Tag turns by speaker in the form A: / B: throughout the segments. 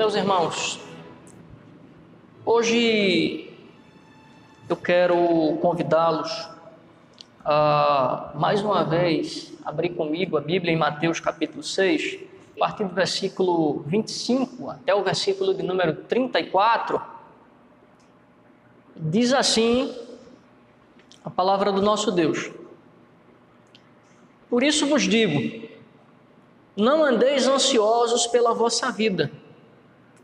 A: Meus irmãos, hoje eu quero convidá-los a mais uma vez abrir comigo a Bíblia em Mateus capítulo 6, a partir do versículo 25 até o versículo de número 34. Diz assim a palavra do nosso Deus. Por isso vos digo: não andeis ansiosos pela vossa vida,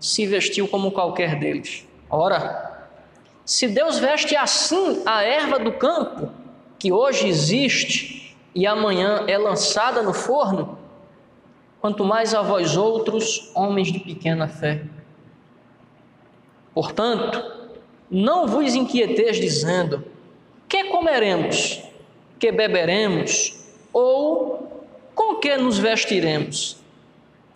A: se vestiu como qualquer deles. Ora, se Deus veste assim a erva do campo, que hoje existe e amanhã é lançada no forno, quanto mais a vós outros, homens de pequena fé. Portanto, não vos inquieteis dizendo: que comeremos, que beberemos, ou com que nos vestiremos?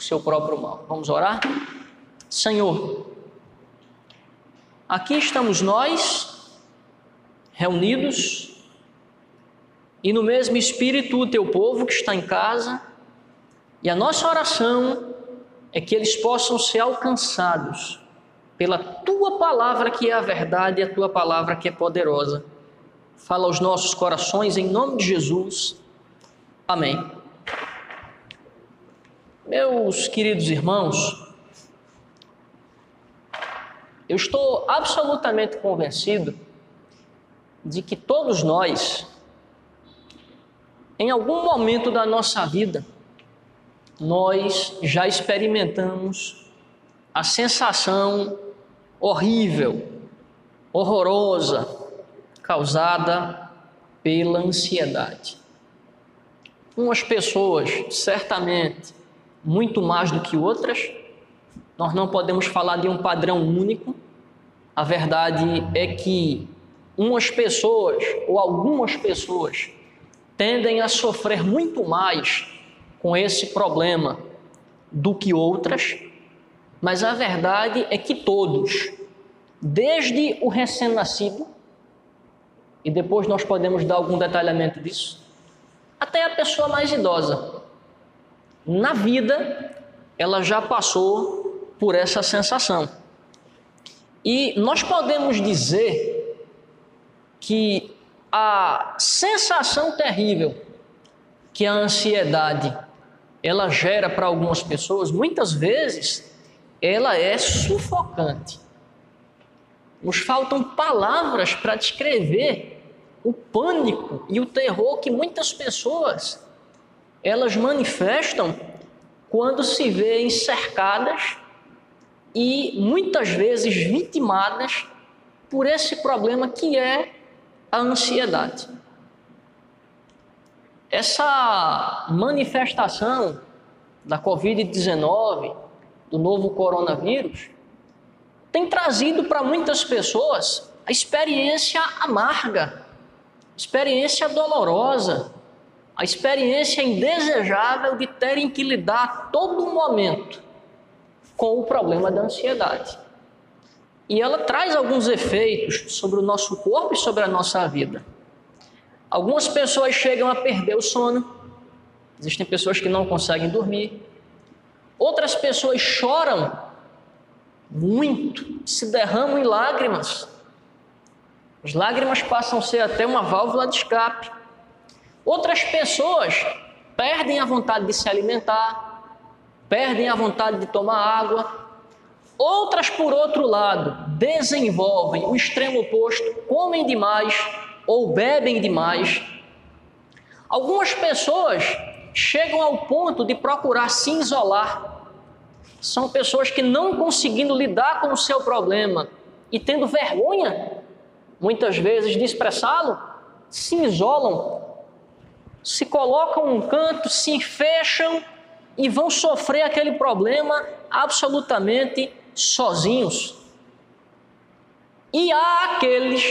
A: o seu próprio mal. Vamos orar? Senhor, aqui estamos nós, reunidos, e no mesmo espírito o teu povo que está em casa, e a nossa oração é que eles possam ser alcançados pela tua palavra que é a verdade e a tua palavra que é poderosa. Fala aos nossos corações em nome de Jesus. Amém. Meus queridos irmãos, eu estou absolutamente convencido de que todos nós, em algum momento da nossa vida, nós já experimentamos a sensação horrível, horrorosa, causada pela ansiedade. Umas pessoas, certamente, muito mais do que outras, nós não podemos falar de um padrão único. A verdade é que umas pessoas ou algumas pessoas tendem a sofrer muito mais com esse problema do que outras, mas a verdade é que todos, desde o recém-nascido, e depois nós podemos dar algum detalhamento disso, até a pessoa mais idosa, na vida ela já passou por essa sensação. E nós podemos dizer que a sensação terrível que a ansiedade ela gera para algumas pessoas, muitas vezes ela é sufocante. Nos faltam palavras para descrever o pânico e o terror que muitas pessoas elas manifestam quando se veem cercadas e muitas vezes vitimadas por esse problema que é a ansiedade. Essa manifestação da Covid-19 do novo coronavírus tem trazido para muitas pessoas a experiência amarga, experiência dolorosa, a experiência indesejável de terem que lidar a todo momento com o problema da ansiedade. E ela traz alguns efeitos sobre o nosso corpo e sobre a nossa vida. Algumas pessoas chegam a perder o sono, existem pessoas que não conseguem dormir, outras pessoas choram muito, se derramam em lágrimas. As lágrimas passam a ser até uma válvula de escape. Outras pessoas perdem a vontade de se alimentar, perdem a vontade de tomar água, Outras, por outro lado, desenvolvem o extremo oposto, comem demais ou bebem demais. Algumas pessoas chegam ao ponto de procurar se isolar. São pessoas que não conseguindo lidar com o seu problema e tendo vergonha, muitas vezes, de expressá-lo, se isolam, se colocam num canto, se fecham e vão sofrer aquele problema absolutamente sozinhos. E há aqueles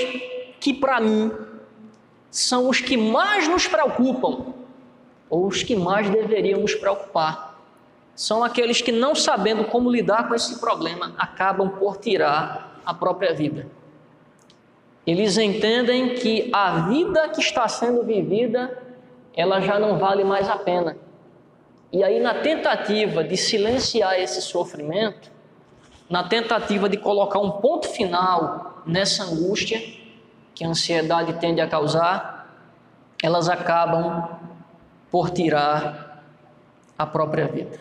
A: que, para mim, são os que mais nos preocupam, ou os que mais deveriam nos preocupar. São aqueles que, não sabendo como lidar com esse problema, acabam por tirar a própria vida. Eles entendem que a vida que está sendo vivida, ela já não vale mais a pena. E aí, na tentativa de silenciar esse sofrimento, na tentativa de colocar um ponto final nessa angústia que a ansiedade tende a causar, elas acabam por tirar a própria vida.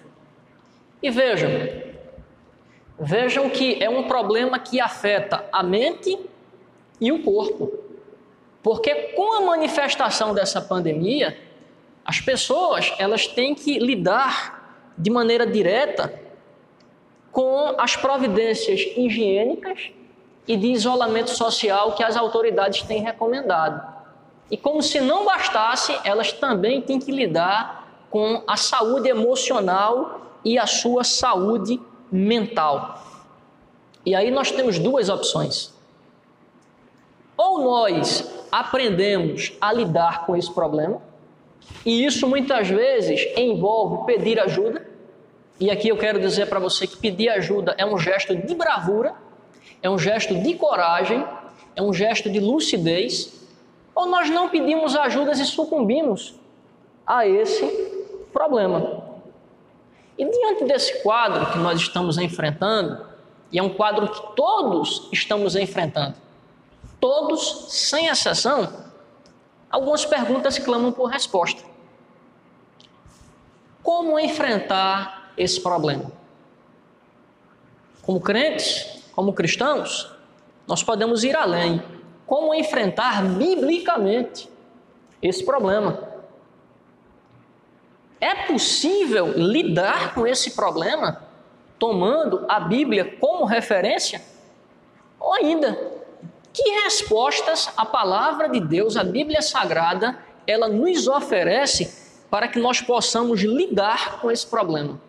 A: E vejam, vejam que é um problema que afeta a mente e o corpo. Porque com a manifestação dessa pandemia, as pessoas elas têm que lidar de maneira direta com as providências higiênicas e de isolamento social que as autoridades têm recomendado. E como se não bastasse, elas também têm que lidar com a saúde emocional e a sua saúde mental. E aí nós temos duas opções. Ou nós aprendemos a lidar com esse problema, e isso muitas vezes envolve pedir ajuda, e aqui eu quero dizer para você que pedir ajuda é um gesto de bravura, é um gesto de coragem, é um gesto de lucidez, ou nós não pedimos ajuda e sucumbimos a esse problema. E diante desse quadro que nós estamos enfrentando, e é um quadro que todos estamos enfrentando, todos, sem exceção, algumas perguntas clamam por resposta. Como enfrentar esse problema. Como crentes, como cristãos, nós podemos ir além. Como enfrentar biblicamente esse problema? É possível lidar com esse problema tomando a Bíblia como referência? Ou ainda, que respostas a palavra de Deus, a Bíblia Sagrada, ela nos oferece para que nós possamos lidar com esse problema?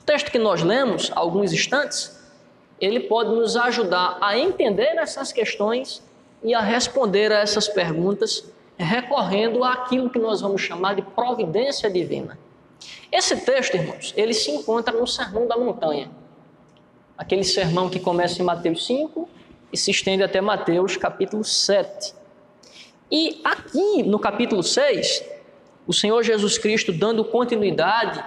A: O texto que nós lemos há alguns instantes, ele pode nos ajudar a entender essas questões e a responder a essas perguntas, recorrendo àquilo que nós vamos chamar de providência divina. Esse texto, irmãos, ele se encontra no Sermão da Montanha. Aquele sermão que começa em Mateus 5 e se estende até Mateus capítulo 7. E aqui no capítulo 6, o Senhor Jesus Cristo dando continuidade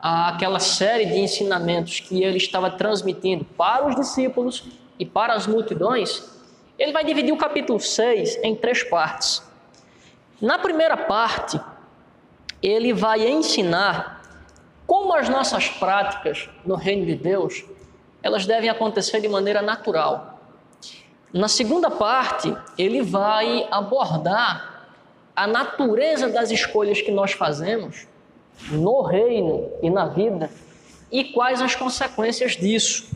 A: aquela série de ensinamentos que ele estava transmitindo para os discípulos e para as multidões, ele vai dividir o capítulo 6 em três partes. Na primeira parte, ele vai ensinar como as nossas práticas no reino de Deus, elas devem acontecer de maneira natural. Na segunda parte, ele vai abordar a natureza das escolhas que nós fazemos no reino e na vida e quais as consequências disso.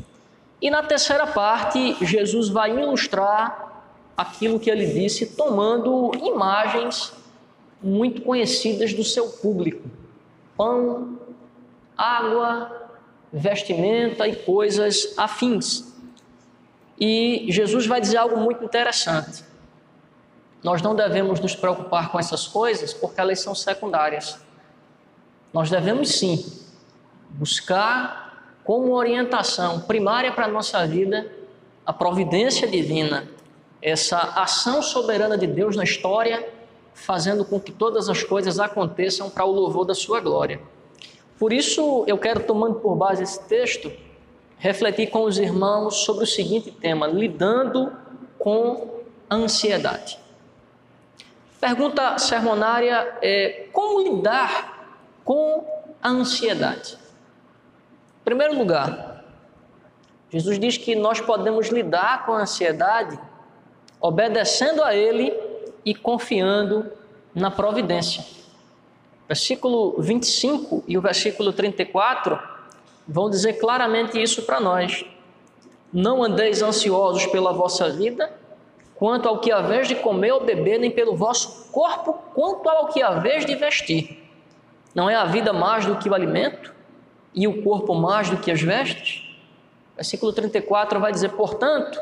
A: E na terceira parte, Jesus vai ilustrar aquilo que ele disse, tomando imagens muito conhecidas do seu público: pão, água, vestimenta e coisas afins. E Jesus vai dizer algo muito interessante. Nós não devemos nos preocupar com essas coisas porque elas são secundárias. Nós devemos sim buscar como orientação primária para a nossa vida a providência divina, essa ação soberana de Deus na história, fazendo com que todas as coisas aconteçam para o louvor da sua glória. Por isso, eu quero, tomando por base esse texto, refletir com os irmãos sobre o seguinte tema: lidando com a ansiedade. Pergunta sermonária é: como lidar com a ansiedade? Em primeiro lugar, Jesus diz que nós podemos lidar com a ansiedade obedecendo a Ele e confiando na providência. Versículo 25 e o versículo 34 vão dizer claramente isso para nós. Não andeis ansiosos pela vossa vida, quanto ao que haveis de comer ou beber, nem pelo vosso corpo, quanto ao que haveis de vestir. Não é a vida mais do que o alimento e o corpo mais do que as vestes? Versículo 34 vai dizer: Portanto,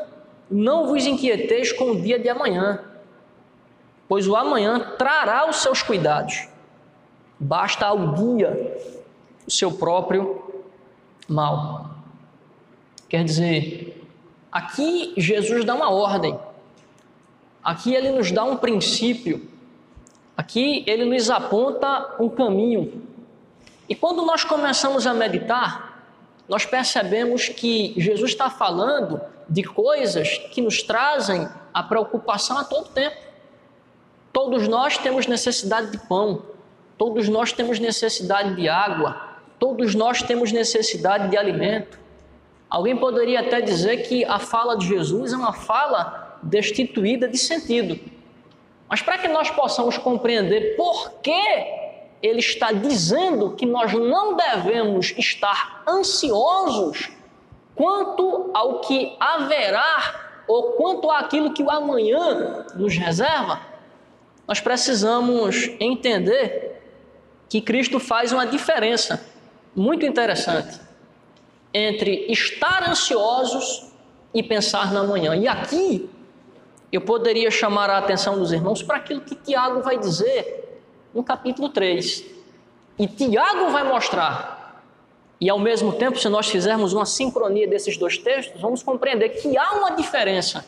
A: não vos inquieteis com o dia de amanhã, pois o amanhã trará os seus cuidados. Basta ao dia o seu próprio mal. Quer dizer, aqui Jesus dá uma ordem Aqui ele nos dá um princípio, aqui ele nos aponta um caminho. E quando nós começamos a meditar, nós percebemos que Jesus está falando de coisas que nos trazem a preocupação a todo tempo. Todos nós temos necessidade de pão, todos nós temos necessidade de água, todos nós temos necessidade de alimento. Alguém poderia até dizer que a fala de Jesus é uma fala destituída de sentido. Mas para que nós possamos compreender por que ele está dizendo que nós não devemos estar ansiosos quanto ao que haverá ou quanto àquilo que o amanhã nos reserva, nós precisamos entender que Cristo faz uma diferença muito interessante entre estar ansiosos e pensar na manhã. E aqui eu poderia chamar a atenção dos irmãos para aquilo que Tiago vai dizer no capítulo 3. E Tiago vai mostrar, e ao mesmo tempo, se nós fizermos uma sincronia desses dois textos, vamos compreender que há uma diferença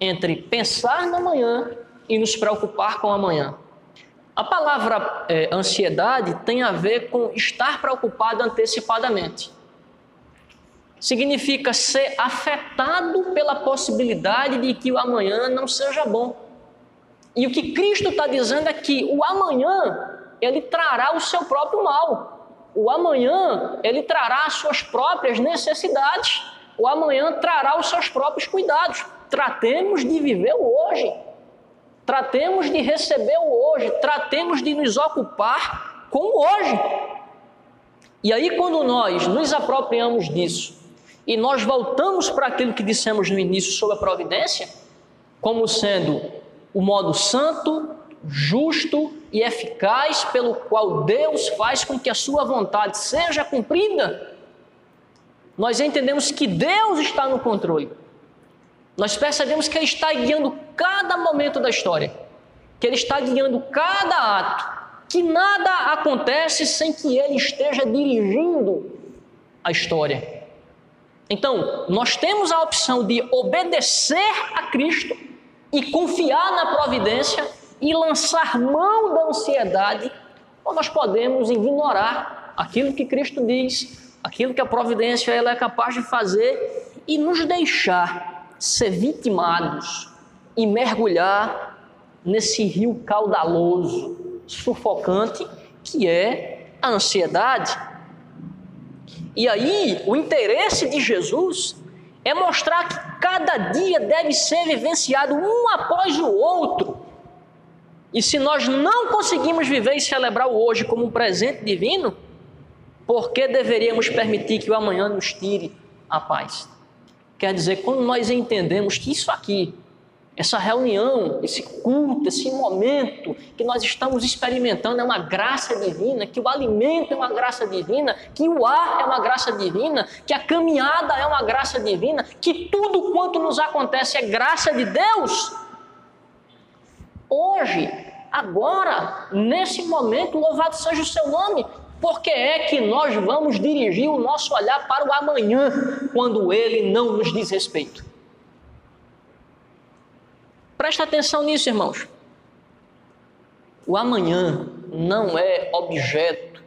A: entre pensar na manhã e nos preocupar com amanhã. A palavra é, ansiedade tem a ver com estar preocupado antecipadamente significa ser afetado pela possibilidade de que o amanhã não seja bom. E o que Cristo está dizendo é que o amanhã ele trará o seu próprio mal. O amanhã ele trará as suas próprias necessidades. O amanhã trará os seus próprios cuidados. Tratemos de viver o hoje. Tratemos de receber o hoje. Tratemos de nos ocupar com o hoje. E aí, quando nós nos apropriamos disso e nós voltamos para aquilo que dissemos no início sobre a providência, como sendo o modo santo, justo e eficaz pelo qual Deus faz com que a sua vontade seja cumprida, nós entendemos que Deus está no controle. Nós percebemos que Ele está guiando cada momento da história, que Ele está guiando cada ato, que nada acontece sem que Ele esteja dirigindo a história. Então, nós temos a opção de obedecer a Cristo e confiar na providência e lançar mão da ansiedade, ou nós podemos ignorar aquilo que Cristo diz, aquilo que a providência ela é capaz de fazer e nos deixar ser vitimados e mergulhar nesse rio caudaloso, sufocante que é a ansiedade. E aí, o interesse de Jesus é mostrar que cada dia deve ser vivenciado um após o outro. E se nós não conseguimos viver e celebrar o hoje como um presente divino, por que deveríamos permitir que o amanhã nos tire a paz? Quer dizer, quando nós entendemos que isso aqui essa reunião, esse culto, esse momento que nós estamos experimentando é uma graça divina, que o alimento é uma graça divina, que o ar é uma graça divina, que a caminhada é uma graça divina, que tudo quanto nos acontece é graça de Deus. Hoje, agora, nesse momento, louvado seja o seu nome, Por que é que nós vamos dirigir o nosso olhar para o amanhã quando ele não nos diz respeito? Presta atenção nisso, irmãos. O amanhã não é objeto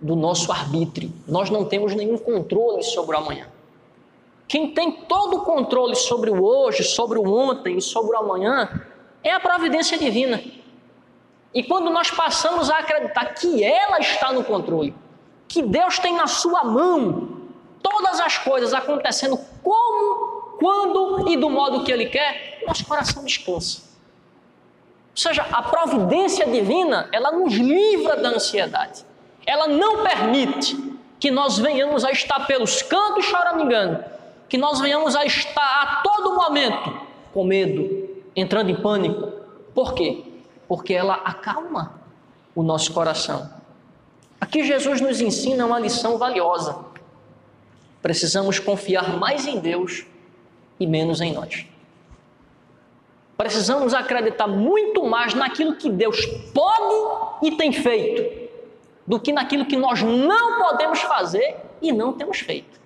A: do nosso arbítrio. Nós não temos nenhum controle sobre o amanhã. Quem tem todo o controle sobre o hoje, sobre o ontem e sobre o amanhã é a providência divina. E quando nós passamos a acreditar que ela está no controle, que Deus tem na sua mão todas as coisas acontecendo como, quando e do modo que Ele quer, nosso coração descansa. Ou seja, a providência divina, ela nos livra da ansiedade. Ela não permite que nós venhamos a estar pelos cantos choramingando, que nós venhamos a estar a todo momento com medo, entrando em pânico. Por quê? Porque ela acalma o nosso coração. Aqui Jesus nos ensina uma lição valiosa. Precisamos confiar mais em Deus e menos em nós. Precisamos acreditar muito mais naquilo que Deus pode e tem feito, do que naquilo que nós não podemos fazer e não temos feito.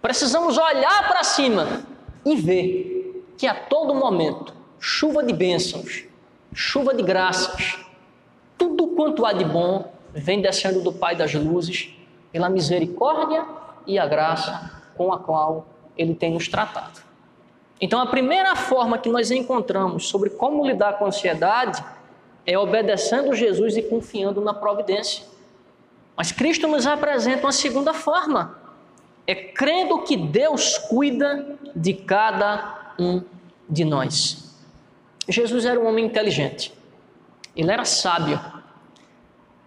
A: Precisamos olhar para cima e ver que a todo momento chuva de bênçãos chuva de graças. Tudo quanto há de bom vem descendo do Pai das luzes, pela misericórdia e a graça com a qual Ele tem nos tratado. Então, a primeira forma que nós encontramos sobre como lidar com a ansiedade é obedecendo Jesus e confiando na providência. Mas Cristo nos apresenta uma segunda forma: é crendo que Deus cuida de cada um de nós. Jesus era um homem inteligente, ele era sábio,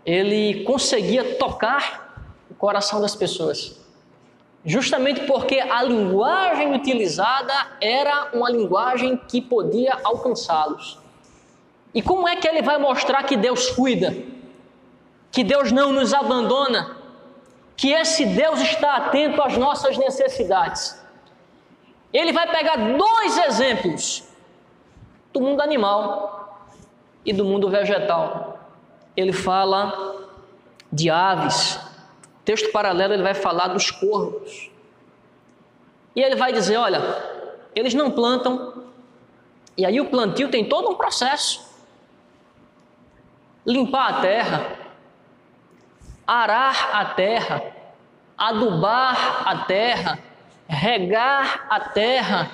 A: ele conseguia tocar o coração das pessoas, justamente porque a linguagem utilizada era uma linguagem que podia alcançá-los. E como é que ele vai mostrar que Deus cuida, que Deus não nos abandona, que esse Deus está atento às nossas necessidades? Ele vai pegar dois exemplos do mundo animal e do mundo vegetal. Ele fala de aves. Texto paralelo ele vai falar dos corvos. E ele vai dizer, olha, eles não plantam. E aí o plantio tem todo um processo. Limpar a terra, arar a terra, adubar a terra, regar a terra,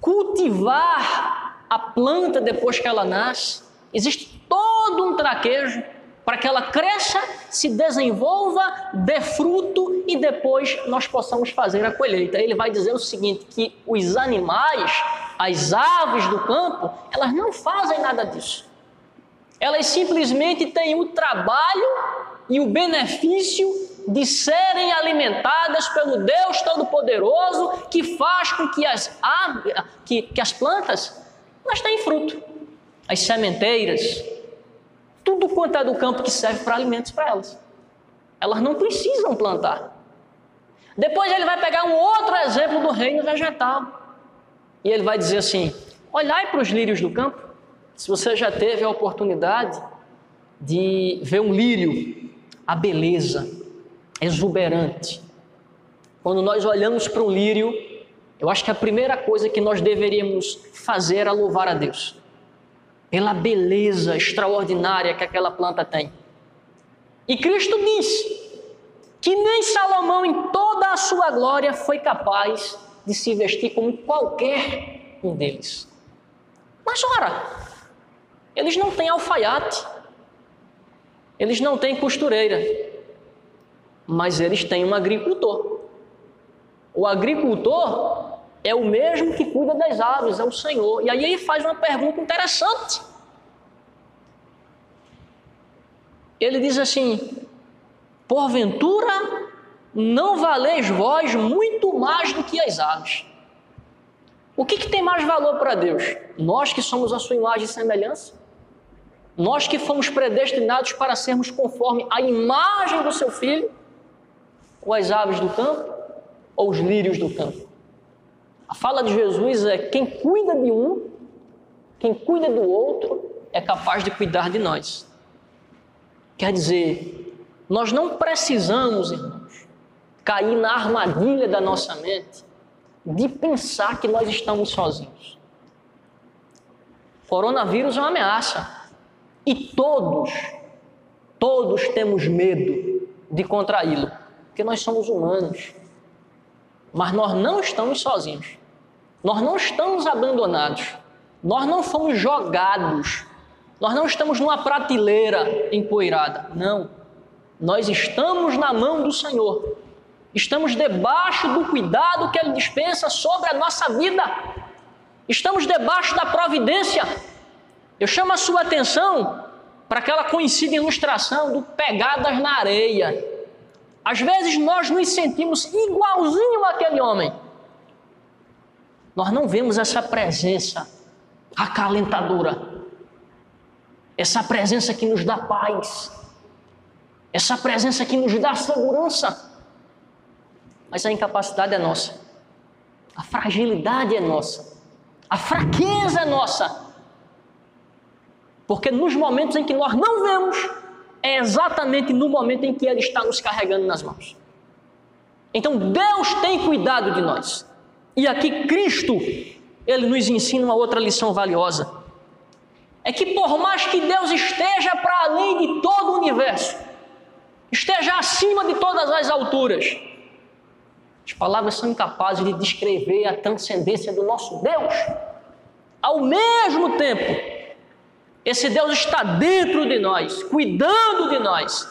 A: cultivar a planta depois que ela nasce. Existe todo um traquejo para que ela cresça, se desenvolva, dê fruto e depois nós possamos fazer a colheita. Ele vai dizer o seguinte: que os animais, as aves do campo, elas não fazem nada disso. Elas simplesmente têm o trabalho e o benefício de serem alimentadas pelo Deus Todo-Poderoso que faz com que as, aves, que, que as plantas mas tem fruto. As sementeiras, tudo quanto é do campo que serve para alimentos para elas. Elas não precisam plantar. Depois ele vai pegar um outro exemplo do reino vegetal. E ele vai dizer assim: olhai para os lírios do campo. Se você já teve a oportunidade de ver um lírio, a beleza exuberante. Quando nós olhamos para um lírio, eu acho que a primeira coisa que nós deveríamos fazer é louvar a Deus pela beleza extraordinária que aquela planta tem. E Cristo disse que nem Salomão, em toda a sua glória, foi capaz de se vestir como qualquer um deles. Mas ora, eles não têm alfaiate, eles não têm costureira, mas eles têm um agricultor. O agricultor é o mesmo que cuida das aves, é o Senhor. E aí ele faz uma pergunta interessante. Ele diz assim: Porventura não valeis vós muito mais do que as aves. O que, que tem mais valor para Deus? Nós que somos a sua imagem e semelhança? Nós que fomos predestinados para sermos conforme a imagem do seu filho? Ou as aves do campo? Ou os lírios do campo? A fala de Jesus é: quem cuida de um, quem cuida do outro, é capaz de cuidar de nós. Quer dizer, Nós não precisamos, irmãos, cair na armadilha da nossa mente de pensar que nós estamos sozinhos. Coronavírus é uma ameaça. E todos, todos temos medo de contraí-lo, porque nós somos humanos. Mas nós não estamos sozinhos. Nós não estamos abandonados. Nós não fomos jogados. Nós não estamos numa prateleira empoeirada. Não. Nós estamos na mão do Senhor. Estamos debaixo do cuidado que Ele dispensa sobre a nossa vida. Estamos debaixo da providência. Eu chamo a sua atenção para aquela conhecida ilustração do pegadas na areia. Às vezes nós nos sentimos igualzinho àquele homem. Nós não vemos essa presença acalentadora. Essa presença que nos dá paz. Essa presença que nos dá segurança. Mas a incapacidade é nossa. A fragilidade é nossa. A fraqueza é nossa. Porque nos momentos em que nós não vemos, é exatamente no momento em que Ele está nos carregando nas mãos. Então Deus tem cuidado de nós. E aqui Cristo, Ele nos ensina uma outra lição valiosa. É que por mais que Deus esteja para além de todo o universo, esteja acima de todas as alturas, as palavras são incapazes de descrever a transcendência do nosso Deus. Ao mesmo tempo, esse Deus está dentro de nós, cuidando de nós,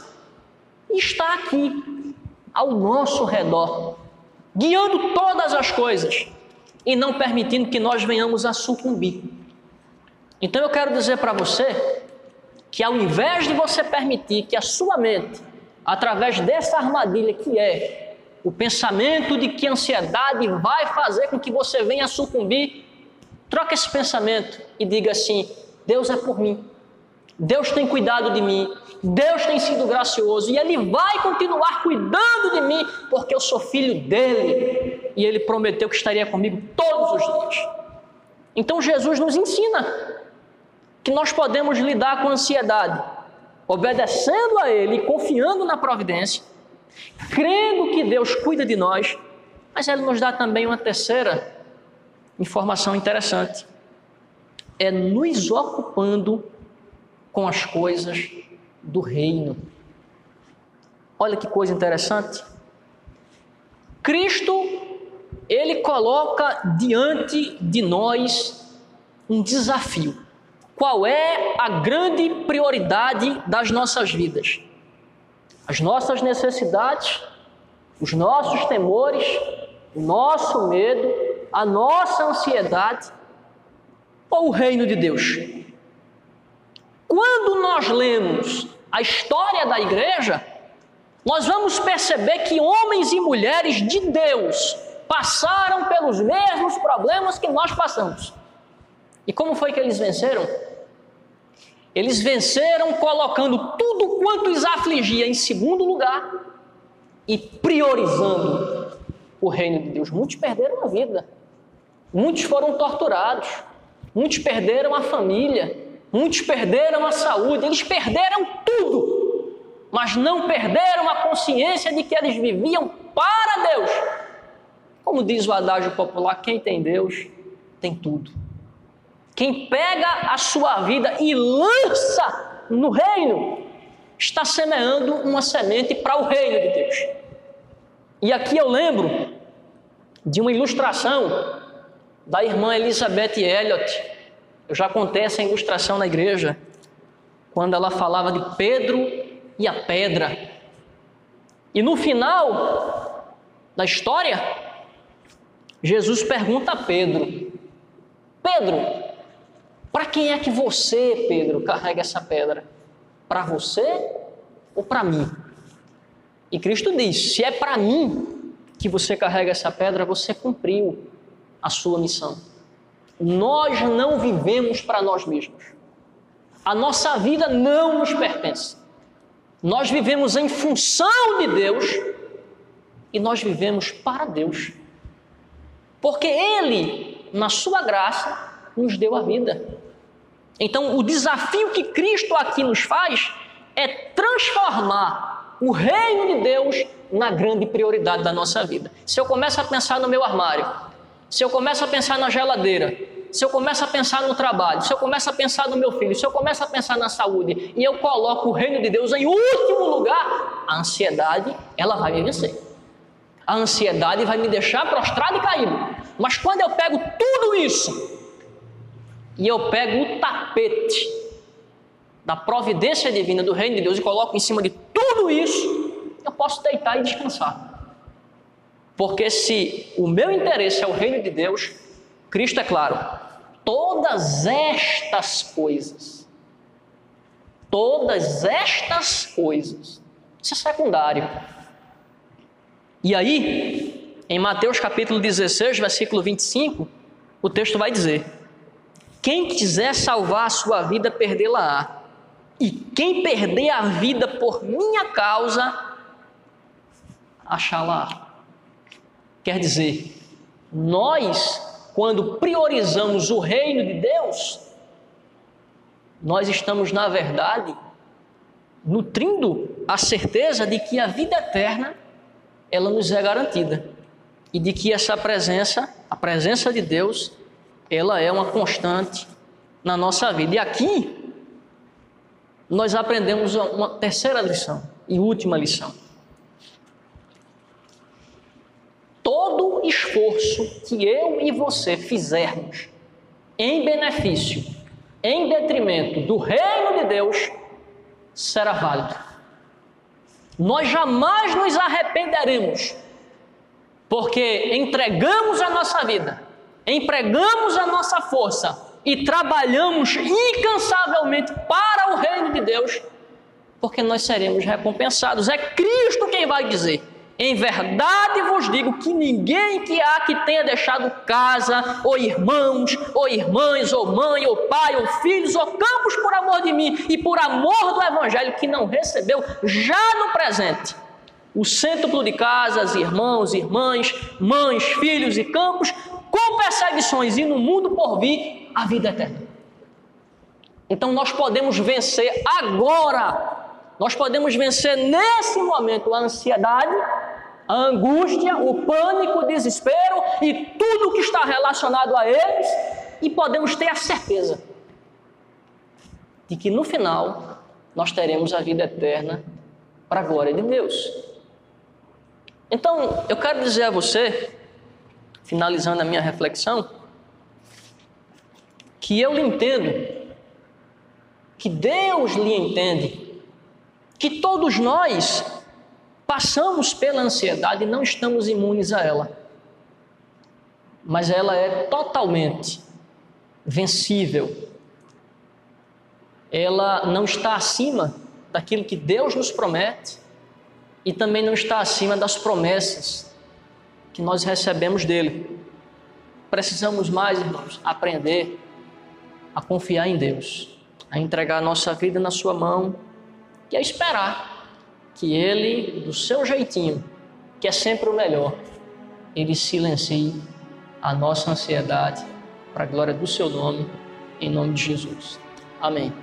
A: e está aqui, ao nosso redor, guiando todas as coisas e não permitindo que nós venhamos a sucumbir. Então eu quero dizer para você que ao invés de você permitir que a sua mente, através dessa armadilha que é o pensamento de que a ansiedade vai fazer com que você venha a sucumbir, troque esse pensamento e diga assim: Deus é por mim, Deus tem cuidado de mim, Deus tem sido gracioso e Ele vai continuar cuidando de mim, porque eu sou filho dele e Ele prometeu que estaria comigo todos os dias. Então Jesus nos ensina que nós podemos lidar com ansiedade, obedecendo a Ele, confiando na providência crendo que Deus cuida de nós, mas Ele nos dá também uma terceira informação interessante: é nos ocupando com as coisas do reino. Olha que coisa interessante. Cristo, ele coloca diante de nós um desafio. Qual é a grande prioridade das nossas vidas? as nossas necessidades, os nossos temores, o nosso medo, a nossa ansiedade ou o reino de Deus? Quando nós lemos a história da igreja, nós vamos perceber que homens e mulheres de Deus passaram pelos mesmos problemas que nós passamos. E como foi que eles venceram? Eles venceram colocando tudo quanto os afligia em segundo lugar e priorizando o reino de Deus. Muitos perderam a vida, muitos foram torturados, muitos perderam a família, muitos perderam a saúde, eles perderam tudo, mas não perderam a consciência de que eles viviam para Deus. Como diz o adágio popular, quem tem Deus tem tudo. Quem pega a sua vida e lança no reino, está semeando uma semente para o reino de Deus. E aqui eu lembro de uma ilustração da irmã Elizabeth Elliot. Eu já contei essa ilustração na igreja, quando ela falava de Pedro e a pedra. E no final da história, Jesus pergunta a Pedro: Pedro, para quem é que você, Pedro, carrega essa pedra? Para você ou para mim? E Cristo diz: se é para mim que você carrega essa pedra, você cumpriu a sua missão. Nós não vivemos para nós mesmos. A nossa vida não nos pertence. Nós vivemos em função de Deus e nós vivemos para Deus. Porque Ele, na sua graça, nos deu a vida. Então, o desafio que Cristo aqui nos faz é transformar o reino de Deus na grande prioridade da nossa vida. Se eu começo a pensar no meu armário, se eu começo a pensar na geladeira, se eu começo a pensar no trabalho, se eu começo a pensar no meu filho, se eu começo a pensar na saúde e eu coloco o reino de Deus em último lugar, a ansiedade, ela vai me vencer. A ansiedade vai me deixar prostrado e caído. Mas quando eu pego tudo isso e eu pego o tapete da providência divina do reino de Deus e coloco em cima de tudo isso, eu posso deitar e descansar. Porque se o meu interesse é o reino de Deus, Cristo é claro, todas estas coisas, todas estas coisas, isso é secundário. E aí, em Mateus capítulo 16, versículo 25, o texto vai dizer: Quem quiser salvar a sua vida, perdê-la-á. E quem perder a vida por minha causa, achá-la. Quer dizer, nós, quando priorizamos o reino de Deus, nós estamos, na verdade, nutrindo a certeza de que a vida eterna ela nos é garantida e de que essa presença, a presença de Deus, ela é uma constante na nossa vida. E aqui nós aprendemos uma terceira lição e última lição. todo esforço que eu e você fizermos em benefício, em detrimento do reino de Deus, será válido. Nós jamais nos arrependeremos, porque entregamos a nossa vida, empregamos a nossa força e trabalhamos incansavelmente para o reino de Deus, porque nós seremos recompensados. É Cristo quem vai dizer. Em verdade vos digo que ninguém que há que tenha deixado casa, ou irmãos, ou irmãs, ou mãe, ou pai, ou filhos, ou campos por amor de mim e por amor do Evangelho, que não recebeu já no presente o cêntuplo de casas, irmãos, irmãs, mães, filhos e campos, com perseguições e no mundo por vir a vida eterna. Então nós podemos vencer agora nós podemos vencer nesse momento a ansiedade, a angústia, o pânico, o desespero e tudo que está relacionado a eles, e podemos ter a certeza de que no final nós teremos a vida eterna para a glória de Deus. Então, eu quero dizer a você, finalizando a minha reflexão, que eu lhe entendo, que Deus lhe entende que todos nós passamos pela ansiedade e não estamos imunes a ela. Mas ela é totalmente vencível. Ela não está acima daquilo que Deus nos promete e também não está acima das promessas que nós recebemos dele. Precisamos mais, irmãos, aprender a confiar em Deus, a entregar a nossa vida na sua mão que é esperar que ele, do seu jeitinho, que é sempre o melhor, ele silencie a nossa ansiedade para a glória do seu nome, em nome de Jesus. Amém.